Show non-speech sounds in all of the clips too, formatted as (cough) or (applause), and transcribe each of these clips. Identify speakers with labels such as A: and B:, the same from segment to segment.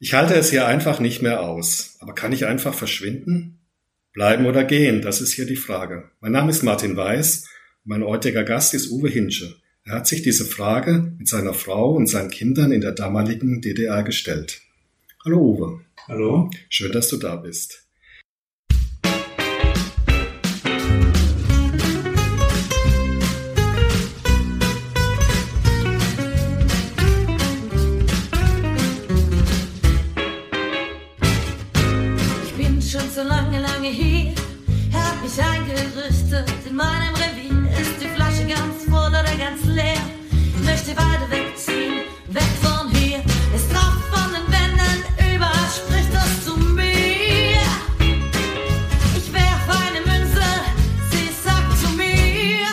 A: Ich halte es hier einfach nicht mehr aus. Aber kann ich einfach verschwinden? Bleiben oder gehen, das ist hier die Frage. Mein Name ist Martin Weiß. Mein heutiger Gast ist Uwe Hinsche. Er hat sich diese Frage mit seiner Frau und seinen Kindern in der damaligen DDR gestellt. Hallo Uwe.
B: Hallo.
A: Schön, dass du da bist.
C: Eingerüstet in meinem Revier. Ist die Flasche ganz voll oder ganz leer? Möchte weiter wegziehen, weg von hier. Es tropft von den Wänden, überall spricht das zu mir. Ich werf eine Münze, sie sagt zu mir.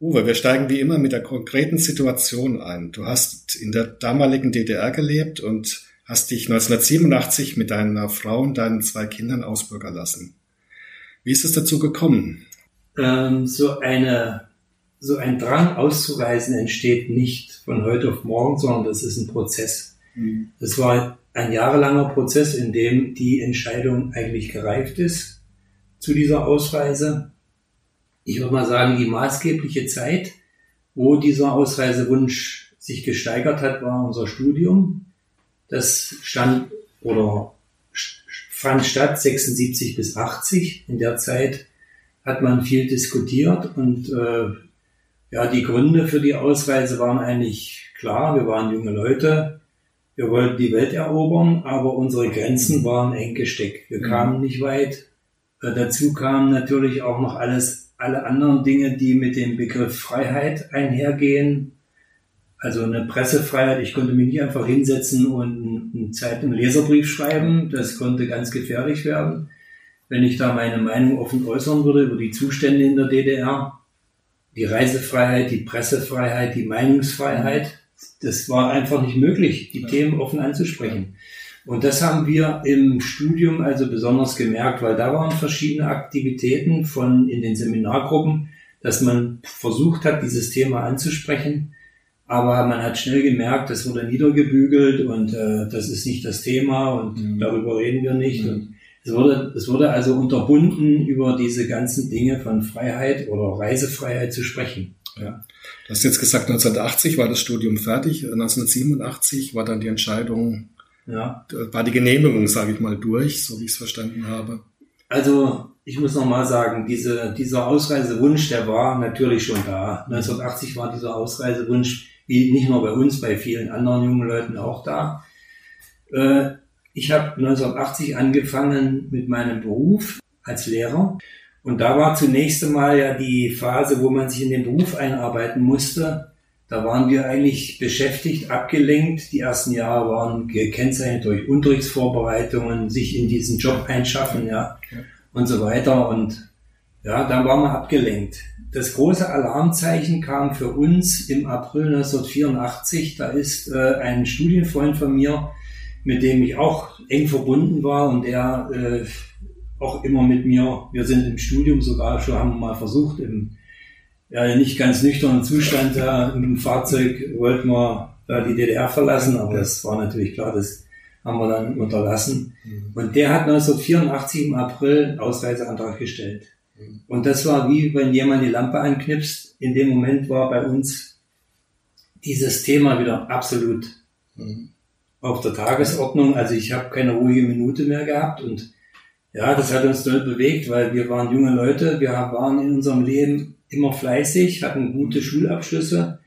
A: Uwe, wir steigen wie immer mit der konkreten Situation ein. Du hast in der damaligen DDR gelebt und hast dich 1987 mit deiner Frau und deinen zwei Kindern ausbürgern lassen. Wie ist es dazu gekommen?
B: Ähm, so eine, so ein Drang auszureisen entsteht nicht von heute auf morgen, sondern das ist ein Prozess. Das war ein jahrelanger Prozess, in dem die Entscheidung eigentlich gereift ist zu dieser Ausreise. Ich würde mal sagen, die maßgebliche Zeit, wo dieser Ausreisewunsch sich gesteigert hat, war unser Studium. Das stand oder fand statt 76 bis 80. In der Zeit hat man viel diskutiert und äh, ja, die Gründe für die Ausreise waren eigentlich klar. Wir waren junge Leute, wir wollten die Welt erobern, aber unsere Grenzen waren eng gesteckt. Wir kamen nicht weit. Äh, dazu kamen natürlich auch noch alles, alle anderen Dinge, die mit dem Begriff Freiheit einhergehen. Also eine Pressefreiheit, ich konnte mich nicht einfach hinsetzen und einen Zeitung Leserbrief schreiben, das konnte ganz gefährlich werden. Wenn ich da meine Meinung offen äußern würde über die Zustände in der DDR, die Reisefreiheit, die Pressefreiheit, die Meinungsfreiheit, das war einfach nicht möglich, die Themen offen anzusprechen. Und das haben wir im Studium also besonders gemerkt, weil da waren verschiedene Aktivitäten von in den Seminargruppen, dass man versucht hat, dieses Thema anzusprechen. Aber man hat schnell gemerkt, das wurde niedergebügelt und äh, das ist nicht das Thema und
A: Mhm.
B: darüber reden wir nicht.
A: Mhm.
B: Und es wurde, es wurde also unterbunden, über diese ganzen Dinge von Freiheit oder Reisefreiheit zu sprechen. Ja.
A: Du hast jetzt gesagt, 1980 war das Studium fertig, 1987 war dann die Entscheidung,
B: ja.
A: war die Genehmigung, sage ich mal, durch, so wie ich es verstanden habe.
B: Also ich muss nochmal sagen, diese, dieser Ausreisewunsch, der war natürlich schon da. 1980 war dieser Ausreisewunsch, nicht nur bei uns, bei vielen anderen jungen Leuten auch da. Äh, ich habe 1980 angefangen mit meinem Beruf als Lehrer. Und da war zunächst einmal ja die Phase, wo man sich in den Beruf einarbeiten musste. Da waren wir eigentlich beschäftigt, abgelenkt. Die ersten Jahre waren gekennzeichnet durch Unterrichtsvorbereitungen, sich in diesen Job einschaffen, Ja. und so weiter. Und ja, dann waren wir abgelenkt. Das große Alarmzeichen kam für uns im April 1984. Da ist äh, ein Studienfreund von mir, mit dem ich auch eng verbunden war und der äh, auch immer mit mir, wir sind im Studium sogar schon, haben wir mal versucht, im ja, nicht ganz nüchternen Zustand da im Fahrzeug wollten wir da die DDR verlassen, aber das war natürlich klar, das haben wir dann unterlassen. Und der hat 1984 im April einen Ausreiseantrag gestellt. Und das war wie wenn jemand die Lampe anknipst. In dem Moment war bei uns dieses Thema wieder absolut
A: Mhm.
B: auf der Tagesordnung. Also ich habe keine ruhige Minute mehr gehabt und ja, das hat uns doll bewegt, weil wir waren junge Leute, wir waren in unserem Leben immer fleißig, hatten gute Schulabschlüsse,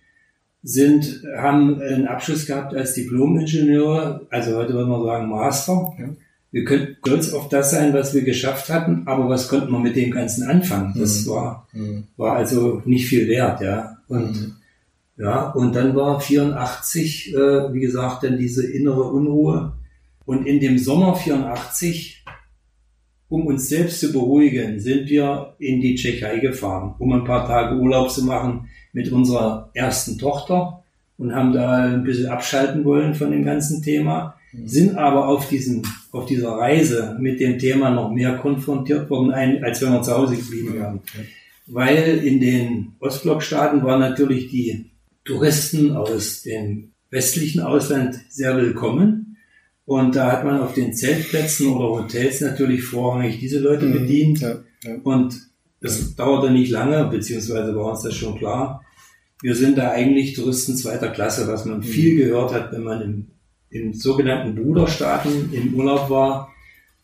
B: sind, haben einen Abschluss gehabt als Diplom-Ingenieur, also heute würde man sagen Master.
A: Ja.
B: Wir könnten stolz auf das sein, was wir geschafft hatten, aber was konnten wir mit dem Ganzen anfangen? Das
A: Mhm.
B: war,
A: Mhm.
B: war also nicht viel wert, ja. Und
A: Mhm.
B: ja, und dann war 84, äh, wie gesagt, dann diese innere Unruhe. Und in dem Sommer 84, um uns selbst zu beruhigen, sind wir in die Tschechei gefahren, um ein paar Tage Urlaub zu machen mit unserer ersten Tochter und haben da ein bisschen abschalten wollen von dem ganzen Thema, sind aber auf diesem, auf dieser Reise mit dem Thema noch mehr konfrontiert worden, als wenn wir zu Hause geblieben wären. Weil in den Ostblockstaaten waren natürlich die Touristen aus den westlichen Ausland sehr willkommen. Und da hat man auf den Zeltplätzen oder Hotels natürlich vorrangig diese Leute
A: Mhm.
B: bedient.
A: Ja, ja.
B: Und das dauerte nicht lange, beziehungsweise war uns das schon klar. Wir sind da eigentlich Touristen zweiter Klasse, was man viel gehört hat, wenn man im, im sogenannten Bruderstaaten im Urlaub war.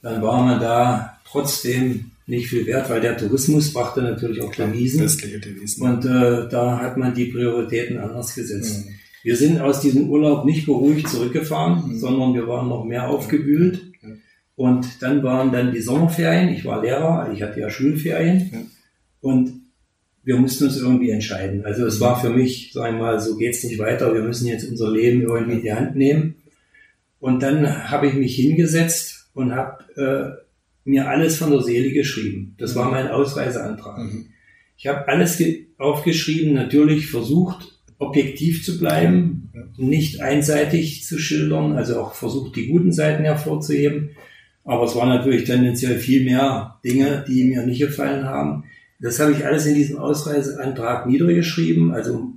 B: Dann war man da trotzdem nicht viel wert, weil der Tourismus brachte natürlich auch Devisen.
A: Westliche Devisen.
B: Und äh, da hat man die Prioritäten anders gesetzt.
A: Mhm.
B: Wir sind aus diesem Urlaub nicht beruhigt zurückgefahren,
A: Mhm.
B: sondern wir waren noch mehr aufgewühlt.
A: Ja.
B: Und dann waren dann die Sommerferien. Ich war Lehrer, ich hatte ja Schulferien. Und wir mussten uns irgendwie entscheiden. Also es
A: Mhm.
B: war für mich, sagen wir mal, so geht's nicht weiter. Wir müssen jetzt unser Leben irgendwie in die Hand nehmen. Und dann habe ich mich hingesetzt und habe äh, mir alles von der Seele geschrieben. Das war mein Ausreiseantrag.
A: Mhm.
B: Ich habe alles ge- aufgeschrieben, natürlich versucht, objektiv zu bleiben, nicht einseitig zu schildern, also auch versucht, die guten Seiten hervorzuheben. Aber es waren natürlich tendenziell viel mehr Dinge, die mir nicht gefallen haben. Das habe ich alles in diesem Ausreiseantrag niedergeschrieben, also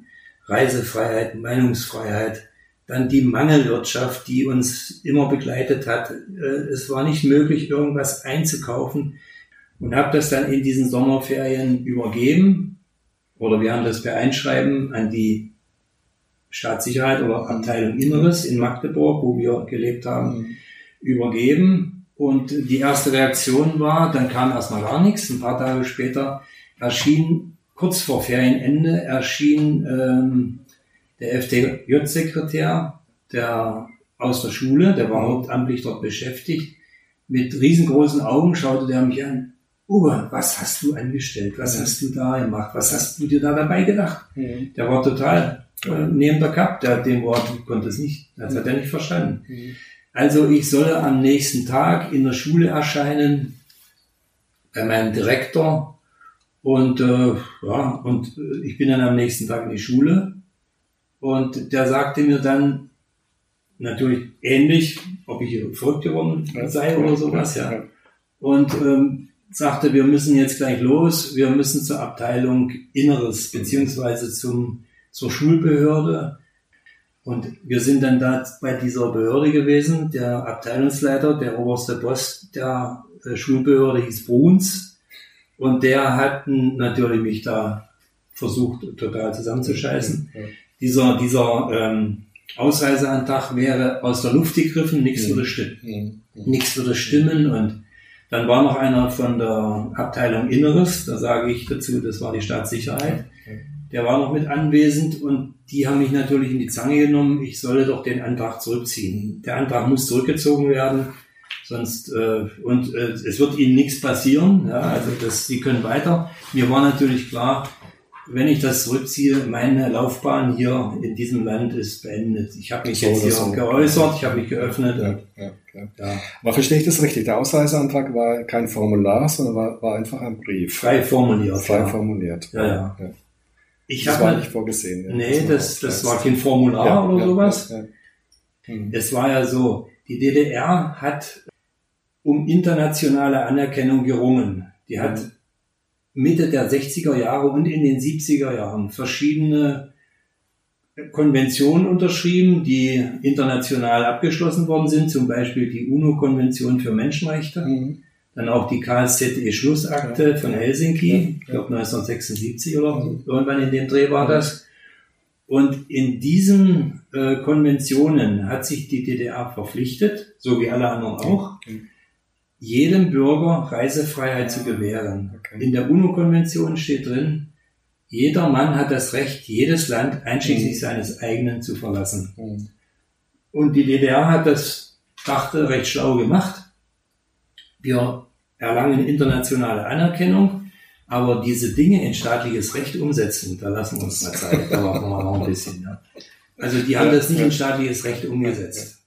B: Reisefreiheit, Meinungsfreiheit, dann die Mangelwirtschaft, die uns immer begleitet hat. Äh, Es war nicht möglich, irgendwas einzukaufen und habe das dann in diesen Sommerferien übergeben oder wir haben das per Einschreiben an die Staatssicherheit oder Abteilung Inneres in Magdeburg, wo wir gelebt haben,
A: Mhm.
B: übergeben. Und die erste Reaktion war, dann kam erstmal gar nichts. Ein paar Tage später erschien, kurz vor Ferienende, erschien ähm, der FDJ-Sekretär der, aus der Schule, der war hauptamtlich dort beschäftigt. Mit riesengroßen Augen schaute der mich an. Uwe, was hast du angestellt? Was
A: Ja.
B: hast du da gemacht? Was hast du dir da dabei gedacht?
A: Mhm.
B: Der war total äh, neben der Kap, der hat dem Wort konnte es nicht, das hat er nicht verstanden.
A: Mhm.
B: Also ich solle am nächsten Tag in der Schule erscheinen bei meinem Direktor und äh, ja und äh, ich bin dann am nächsten Tag in die Schule und der sagte mir dann natürlich ähnlich, ob ich verrückt geworden sei oder sowas, ja und ähm, sagte, wir müssen jetzt gleich los, wir müssen zur Abteilung Inneres beziehungsweise zum, zur Schulbehörde. Und wir sind dann da bei dieser Behörde gewesen. Der Abteilungsleiter, der oberste Boss der äh, Schulbehörde hieß Bruns. Und der hat natürlich mich da versucht, total zusammenzuscheißen. Dieser, dieser ähm, Ausreiseantrag wäre aus der Luft gegriffen, nichts
A: Mhm.
B: würde stimmen
A: Mhm.
B: nichts würde stimmen und dann war noch einer von der Abteilung Inneres, da sage ich dazu, das war die Staatssicherheit, der war noch mit anwesend und die haben mich natürlich in die Zange genommen, ich solle doch den Antrag zurückziehen. Der Antrag muss zurückgezogen werden, sonst äh, und äh, es wird ihnen nichts passieren, ja, also das, sie können weiter. Mir war natürlich klar, wenn ich das zurückziehe, meine Laufbahn hier in diesem Land ist beendet. Ich habe mich
A: So
B: jetzt hier
A: so.
B: geäußert, ich habe mich geöffnet.
A: Ja, ja, ja.
B: Ja,
A: Aber verstehe ich das richtig? Der Ausreiseantrag war kein Formular, sondern war, war einfach ein Brief.
B: frei formuliert.
A: Frei
B: ja.
A: formuliert.
B: Ja, ja. Ich
A: Das war nicht vorgesehen. ja.
B: nee, das, das war kein Formular
A: Ja,
B: oder
A: ja,
B: sowas.
A: Ja, ja. Mhm.
B: Es war ja so, die DDR hat um internationale Anerkennung gerungen. Die hat Mitte der 60er Jahre und in den 70er Jahren verschiedene Konventionen unterschrieben, die international abgeschlossen worden sind, zum Beispiel die UNO-Konvention für Menschenrechte,
A: Mhm.
B: dann auch die KSZE-Schlussakte von Helsinki, ich glaube 1976 oder
A: Mhm.
B: irgendwann in dem Dreh war das. Und in diesen äh, Konventionen hat sich die DDR verpflichtet, so wie alle anderen auch,
A: Mhm.
B: Jedem Bürger Reisefreiheit zu gewähren.
A: Okay.
B: In der UNO-Konvention steht drin, jeder Mann hat das Recht, jedes Land einschließlich
A: Mhm.
B: seines eigenen zu verlassen.
A: Mhm.
B: Und die DDR hat das, dachte, recht schlau gemacht. Wir erlangen internationale Anerkennung, aber diese Dinge in staatliches Recht umsetzen, da lassen wir uns mal Zeit, da machen wir noch ein bisschen. Ja. Also die haben das nicht in staatliches Recht umgesetzt.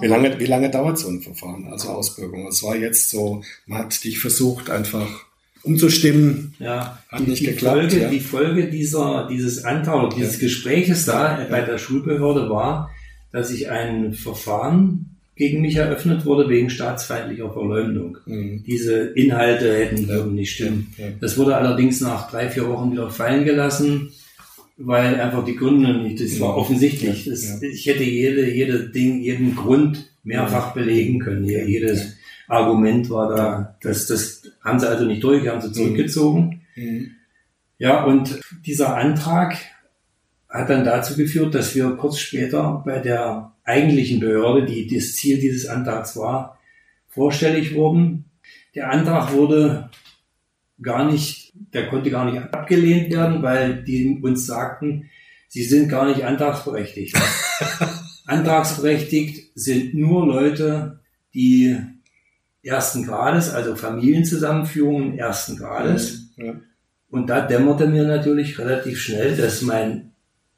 A: Wie lange, wie lange dauert so ein Verfahren, also Ausbürgerung? Es war jetzt so, man hat dich versucht, einfach umzustimmen.
B: Ja,
A: Hat nicht
B: die
A: geklappt,
B: Folge,
A: ja.
B: die Folge dieser, dieses Antrag, dieses Gespräches da
A: Ja.
B: bei der Schulbehörde war, dass ich ein Verfahren gegen mich eröffnet wurde wegen staatsfeindlicher Verleumdung.
A: Mhm.
B: Diese Inhalte hätten
A: Ja.
B: nicht stimmen.
A: Ja.
B: Das wurde allerdings nach drei, vier Wochen wieder fallen gelassen. Weil einfach die Gründe nicht, das war offensichtlich. Das, Ich hätte jede, jede Ding, jeden Grund mehrfach belegen können. Jedes Argument war da, das, das haben sie also nicht durch, haben sie zurückgezogen. Mhm. Ja, und dieser Antrag hat dann dazu geführt, dass wir kurz später bei der eigentlichen Behörde, die das Ziel dieses Antrags war, vorstellig wurden. Der Antrag wurde gar nicht, der konnte gar nicht abgelehnt werden, weil die uns sagten, sie sind gar nicht antragsberechtigt. (laughs) Antragsberechtigt sind nur Leute, die ersten Grades, also Familienzusammenführungen ersten Grades. Ja. Und da dämmerte mir natürlich relativ schnell, dass mein,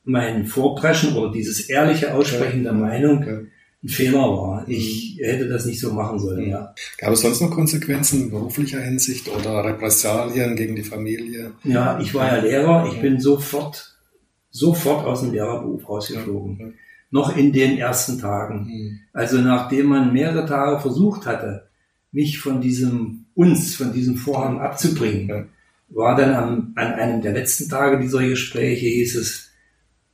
B: mein Vorpreschen oder dieses ehrliche Aussprechen der Meinung ein Fehler war. Ich hätte das nicht so machen sollen, ja.
A: Gab es sonst noch Konsequenzen in beruflicher Hinsicht oder Repressalien gegen die Familie?
B: Ja, ich war ja Lehrer. Ich bin sofort, sofort aus dem Lehrerberuf rausgeflogen. Noch in den ersten Tagen. Mhm. Also nachdem man mehrere Tage versucht hatte, mich von diesem, uns, von diesem Vorhaben abzubringen, war dann am, an einem der letzten Tage dieser Gespräche, hieß es,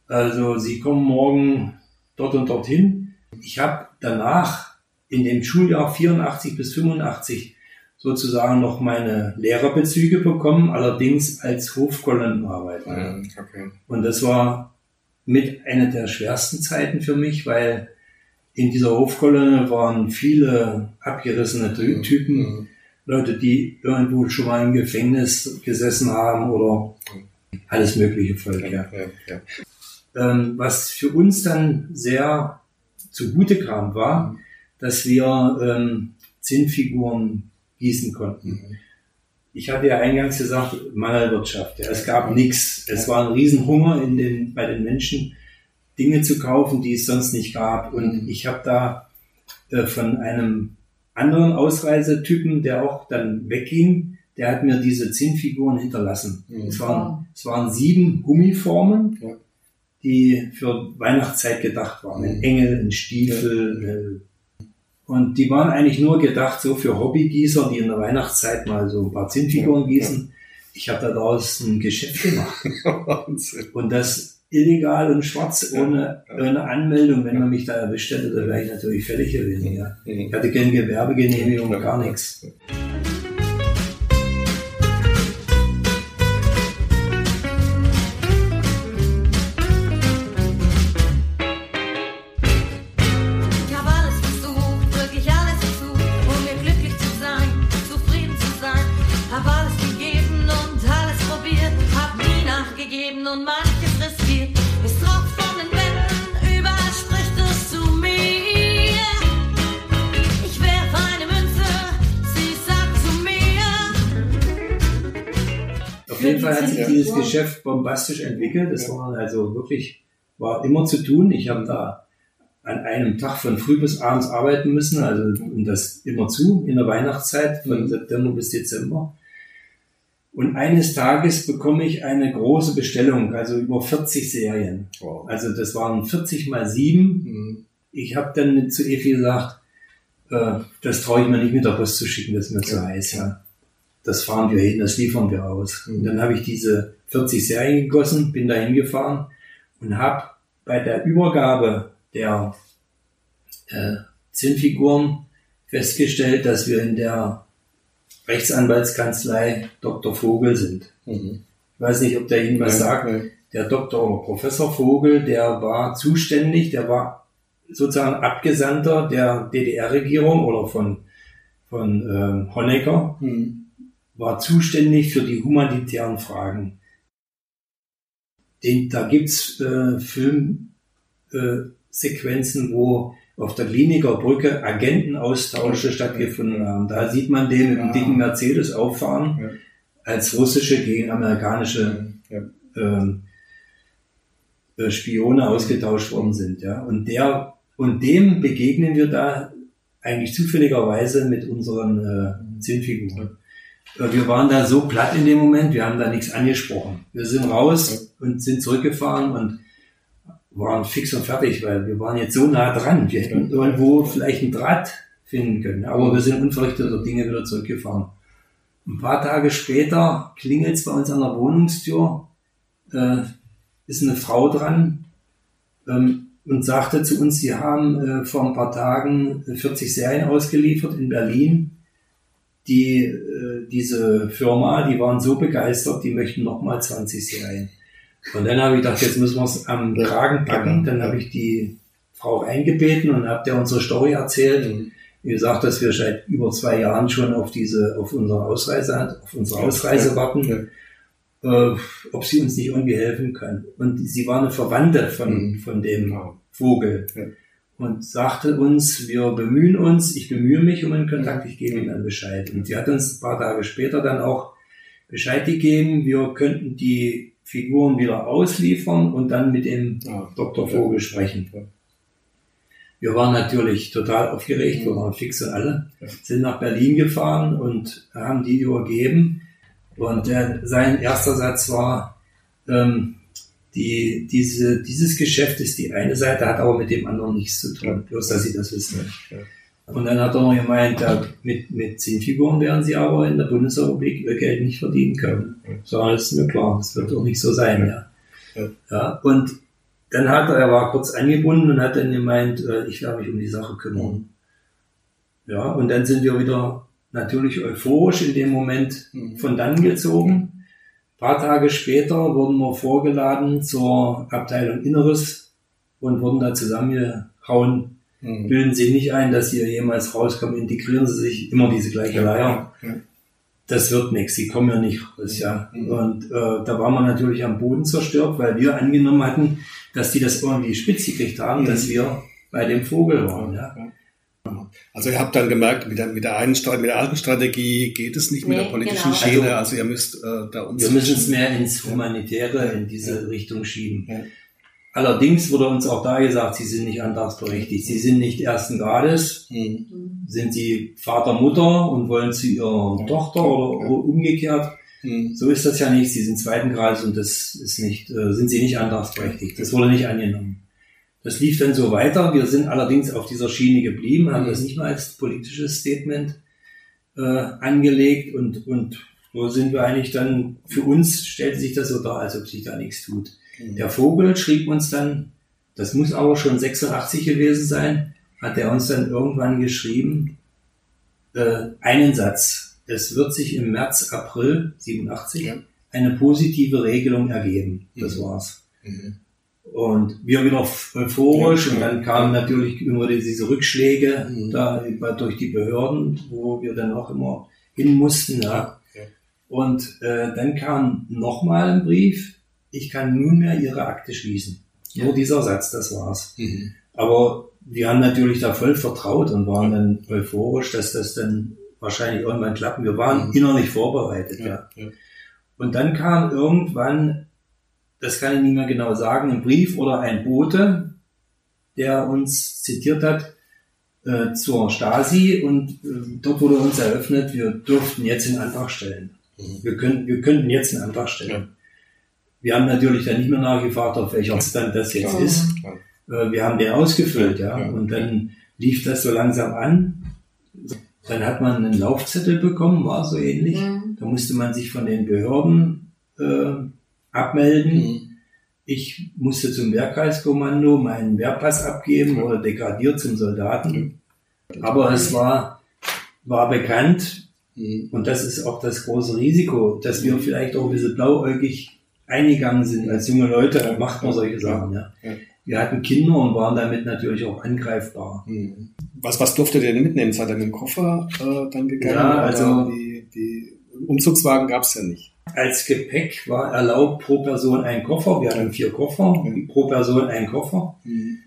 B: also Sie kommen morgen dort und dorthin. Ich habe danach in dem Schuljahr 84 bis 85 sozusagen noch meine Lehrerbezüge bekommen, allerdings als Hofkolonnenarbeiter. Okay. Und das war mit einer der schwersten Zeiten für mich, weil in dieser Hofkolonne waren viele abgerissene Typen, mhm. Leute, die irgendwo schon mal im Gefängnis gesessen haben oder alles mögliche Volk. Ja, ja, ja. Ähm, was für uns dann sehr zugute kam, war, dass wir ähm, Zinnfiguren gießen konnten. Mhm. Ich hatte ja eingangs gesagt, Mangelwirtschaft. Ja, es gab nichts. Es war ein Riesenhunger in den, bei den Menschen, Dinge zu kaufen, die es sonst nicht gab. Und mhm. ich habe da äh, von einem anderen Ausreisetypen, der auch dann wegging, der hat mir diese Zinnfiguren hinterlassen. Mhm. Es, waren, es waren sieben Gummiformen, ja. Die für Weihnachtszeit gedacht waren. Ein. Engel, ein Stiefel. Äh, und die waren eigentlich nur gedacht so für Hobbygießer, die in der Weihnachtszeit mal so ein paar Zinnfiguren gießen. Ja. Ich habe daraus ein Geschäft gemacht. (laughs) und das illegal und schwarz ohne, ohne Anmeldung. Wenn man mich da erwischt hätte, dann wäre ich natürlich fällig gewesen. Ja. Ich hatte keine Gewerbegenehmigung, gar nichts. Geschäft bombastisch entwickelt. Es war also wirklich, war immer zu tun. Ich habe da an einem Tag von früh bis abends arbeiten müssen, also und das immer zu in der Weihnachtszeit von mhm. September bis Dezember. Und eines Tages bekomme ich eine große Bestellung, also über 40 Serien. Wow. Also das waren 40 mal 7. Mhm. Ich habe dann zu Efi gesagt, äh, das traue ich mir nicht mit der Post zu schicken, das ist mir ja. zu heiß. Ja das fahren wir hin, das liefern wir aus. Und dann habe ich diese 40 Serien gegossen, bin da hingefahren und habe bei der Übergabe der äh, Zinnfiguren festgestellt, dass wir in der Rechtsanwaltskanzlei Dr. Vogel sind. Mhm. Ich weiß nicht, ob der Ihnen was sagt. Ja. Der Dr. oder Professor Vogel, der war zuständig, der war sozusagen Abgesandter der DDR-Regierung oder von, von äh, Honecker. Mhm war zuständig für die humanitären Fragen. Den, da gibt's äh, Filmsequenzen, wo auf der Kliniker Brücke Agentenaustausche stattgefunden haben. Da sieht man den mit dem dicken Mercedes auffahren, ja. als russische gegen amerikanische ja. ähm, äh, Spione ausgetauscht worden sind. Ja. Und der und dem begegnen wir da eigentlich zufälligerweise mit unseren äh, Zinnfiguren. Wir waren da so platt in dem Moment, wir haben da nichts angesprochen. Wir sind raus und sind zurückgefahren und waren fix und fertig, weil wir waren jetzt so nah dran. Wir hätten irgendwo vielleicht einen Draht finden können. Aber wir sind unverrichteter Dinge wieder zurückgefahren. Ein paar Tage später klingelt es bei uns an der Wohnungstür. Äh, ist eine Frau dran ähm, und sagte zu uns, sie haben äh, vor ein paar Tagen 40 Serien ausgeliefert in Berlin. Die, äh, diese Firma, die waren so begeistert, die möchten nochmal 20 Serien. Und dann habe ich gedacht, jetzt müssen wir es am Kragen packen. Dann habe ich die Frau eingebeten und habe der unsere Story erzählt. Wie gesagt, dass wir seit über zwei Jahren schon auf diese, auf unsere Ausreise, auf unsere Ausreise warten äh, ob sie uns nicht irgendwie helfen kann. Und sie war eine Verwandte von, mhm. von dem Vogel. Ja. Und sagte uns, wir bemühen uns, ich bemühe mich um einen Kontakt, ich gebe Ihnen dann Bescheid. Und sie hat uns ein paar Tage später dann auch Bescheid gegeben, wir könnten die Figuren wieder ausliefern und dann mit dem ja. Dr. Vogel sprechen. Wir waren natürlich total aufgeregt, wir waren fix und alle, sind nach Berlin gefahren und haben die übergeben. Und der, sein erster Satz war, ähm, die, diese, dieses Geschäft ist die eine Seite, hat aber mit dem anderen nichts zu tun. Bloß, dass Sie das wissen. Und dann hat er noch gemeint, ja, mit, mit Zinnfiguren werden Sie aber in der Bundesrepublik Ihr Geld nicht verdienen können. So, das ist mir klar. Das wird doch nicht so sein, ja. Ja, und dann hat er, er war kurz angebunden und hat dann gemeint, äh, ich werde mich um die Sache kümmern. Ja, und dann sind wir wieder natürlich euphorisch in dem Moment mhm. von dann gezogen. Ein paar Tage später wurden wir vorgeladen zur Abteilung Inneres und wurden da zusammengehauen. Mhm. Bilden Sie nicht ein, dass Sie jemals rauskommen, integrieren Sie sich immer diese gleiche Leier. Ja. Das wird nichts, Sie kommen ja nicht raus, ja. Mhm. Und äh, da war man natürlich am Boden zerstört, weil wir angenommen hatten, dass die das irgendwie spitz gekriegt haben, dass wir bei dem Vogel waren, ja.
A: Also ihr habt dann gemerkt, mit der, mit der, einen, mit der alten Strategie geht es nicht nee, mit der politischen genau. Schiene. Also, also, ihr müsst äh, da
B: uns. Wir müssen es mehr ins Humanitäre, in diese ja. Richtung schieben. Ja. Allerdings wurde uns auch da gesagt, sie sind nicht antragsberechtigt. Sie sind nicht ersten Grades. Mhm. Sind sie Vater, Mutter und wollen zu ihrer ja. Tochter oder, oder umgekehrt. Mhm. So ist das ja nicht. Sie sind zweiten Grades und das ist nicht, äh, sind sie nicht antragsberechtigt. Das wurde nicht angenommen. Das lief dann so weiter. Wir sind allerdings auf dieser Schiene geblieben, haben das nicht mehr als politisches Statement äh, angelegt und, und so sind wir eigentlich dann, für uns stellte sich das so dar, als ob sich da nichts tut. Mhm. Der Vogel schrieb uns dann, das muss aber schon 86 gewesen sein, hat er uns dann irgendwann geschrieben, äh, einen Satz. Es wird sich im März, April 87 ja. eine positive Regelung ergeben. Das mhm. war's. Mhm. Und wir wieder euphorisch und dann kamen natürlich immer diese Rückschläge mhm. da durch die Behörden, wo wir dann auch immer hin mussten. Ja. Und äh, dann kam nochmal ein Brief, ich kann nunmehr Ihre Akte schließen. Ja. Nur dieser Satz, das war's. Mhm. Aber wir haben natürlich da voll vertraut und waren dann euphorisch, dass das dann wahrscheinlich irgendwann klappen. Wir waren mhm. innerlich vorbereitet. Ja. ja. Und dann kam irgendwann das kann ich nicht mehr genau sagen, ein Brief oder ein Bote, der uns zitiert hat äh, zur Stasi und äh, dort wurde uns eröffnet, wir dürften jetzt einen Antrag stellen. Mhm. Wir, können, wir könnten jetzt einen Antrag stellen. Ja. Wir haben natürlich dann nicht mehr nachgefragt, auf welcher Stand das jetzt ja. ist. Ja. Äh, wir haben den ausgefüllt, ja, und dann lief das so langsam an. Dann hat man einen Laufzettel bekommen, war so ähnlich. Mhm. Da musste man sich von den Behörden äh, abmelden. Mhm. Ich musste zum Wehrkreiskommando meinen Wehrpass abgeben oder degradiert zum Soldaten. Aber es war, war bekannt, mhm. und das ist auch das große Risiko, dass wir vielleicht auch ein bisschen blauäugig eingegangen sind als junge Leute, macht man solche Sachen, ja. Wir hatten Kinder und waren damit natürlich auch angreifbar.
A: Mhm. Was, was durftet ihr denn mitnehmen? Seid ihr mit dem Koffer äh, dann gegangen?
B: Ja, also
A: die, die Umzugswagen gab es ja nicht.
B: Als Gepäck war erlaubt pro Person ein Koffer. Wir hatten vier Koffer, mhm. pro Person ein Koffer. Mhm.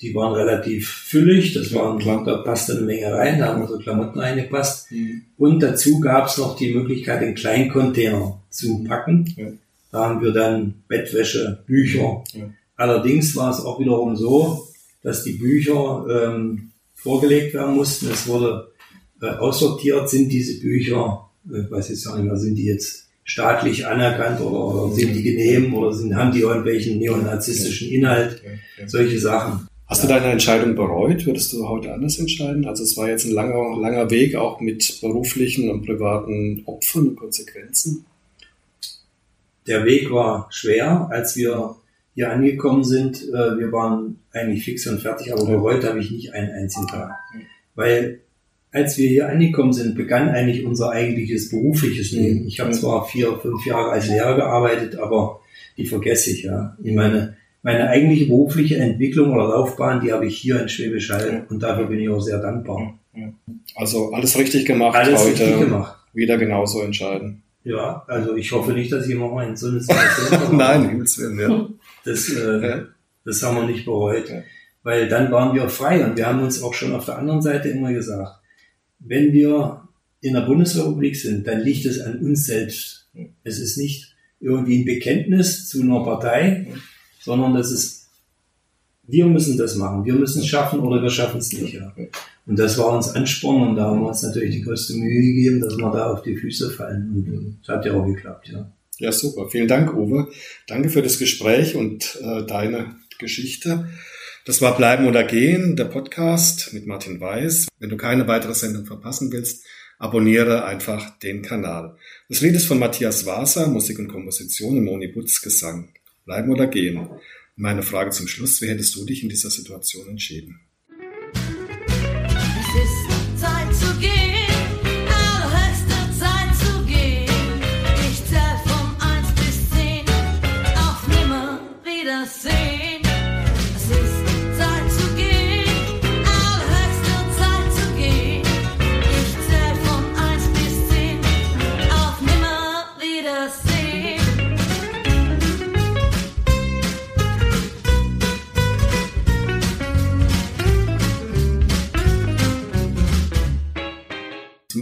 B: Die waren relativ füllig, das waren, klar. da passte eine Menge rein, da haben unsere Klamotten reingepasst. Mhm. Und dazu gab es noch die Möglichkeit, einen kleinen Container zu packen. Ja. Da haben wir dann Bettwäsche, Bücher. Ja. Allerdings war es auch wiederum so, dass die Bücher ähm, vorgelegt werden mussten. Es wurde äh, aussortiert, sind diese Bücher, äh, weiß ich nicht mehr, sind die jetzt staatlich anerkannt oder, sind die genehm oder sind, haben die irgendwelchen neonazistischen Inhalt, solche Sachen.
A: Hast du deine Entscheidung bereut? Würdest du heute anders entscheiden? Also es war jetzt ein langer, langer Weg, auch mit beruflichen und privaten Opfern und Konsequenzen.
B: Der Weg war schwer, als wir hier angekommen sind, äh, wir waren eigentlich fix und fertig, aber bereut habe ich nicht einen einzigen Tag. Weil als wir hier angekommen sind, begann eigentlich unser eigentliches berufliches Leben. Ich habe zwar vier, fünf Jahre als Lehrer gearbeitet, aber die vergesse ich ja. Ich meine, meine eigentliche berufliche Entwicklung oder Laufbahn, die habe ich hier in Schwäbisch Hall und dafür bin ich auch sehr dankbar.
A: Also alles richtig gemacht
B: Alles
A: heute.
B: richtig gemacht.
A: Wieder genauso entscheiden.
B: Ja, also ich hoffe nicht, dass ich immer mal in so eine Situation (laughs) komme.
A: Nein, im Himmels Willen, ja.
B: Das, äh,
A: Ja.
B: das haben wir nicht bereut.
A: Ja.
B: Weil dann waren wir frei und wir haben uns auch schon auf der anderen Seite immer gesagt, wenn wir in der Bundesrepublik sind, dann liegt es an uns selbst. Es ist nicht irgendwie ein Bekenntnis zu einer Partei, sondern das ist, wir müssen das machen, wir müssen es schaffen oder wir schaffen es nicht. Ja. Und das war uns Ansporn und da haben wir uns natürlich die größte Mühe gegeben, dass wir da auf die Füße fallen. Und das hat ja auch geklappt, ja.
A: Ja, super. Vielen Dank, Uwe. Danke für das Gespräch und äh, deine Geschichte. Das war Bleiben oder Gehen, der Podcast mit Martin Weiß. Wenn du keine weitere Sendung verpassen willst, abonniere einfach den Kanal. Das Lied ist von Matthias Waser, Musik und Komposition im Moni Butz Gesang. Bleiben oder Gehen? Meine Frage zum Schluss, wie hättest du dich in dieser Situation entschieden?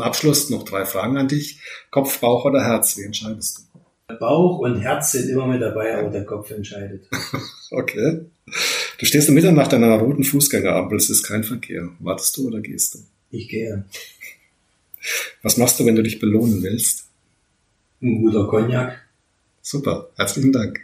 A: Abschluss noch drei Fragen an dich. Kopf, Bauch oder Herz? Wie entscheidest du?
B: Bauch und Herz sind immer mit dabei, aber der Kopf entscheidet. (laughs)
A: Okay. Du stehst um Mitternacht an einer roten Fußgängerampel, es ist kein Verkehr. Wartest du oder gehst du?
B: Ich gehe.
A: Was machst du, wenn du dich belohnen willst?
B: Ein guter Cognac.
A: Super, herzlichen Dank.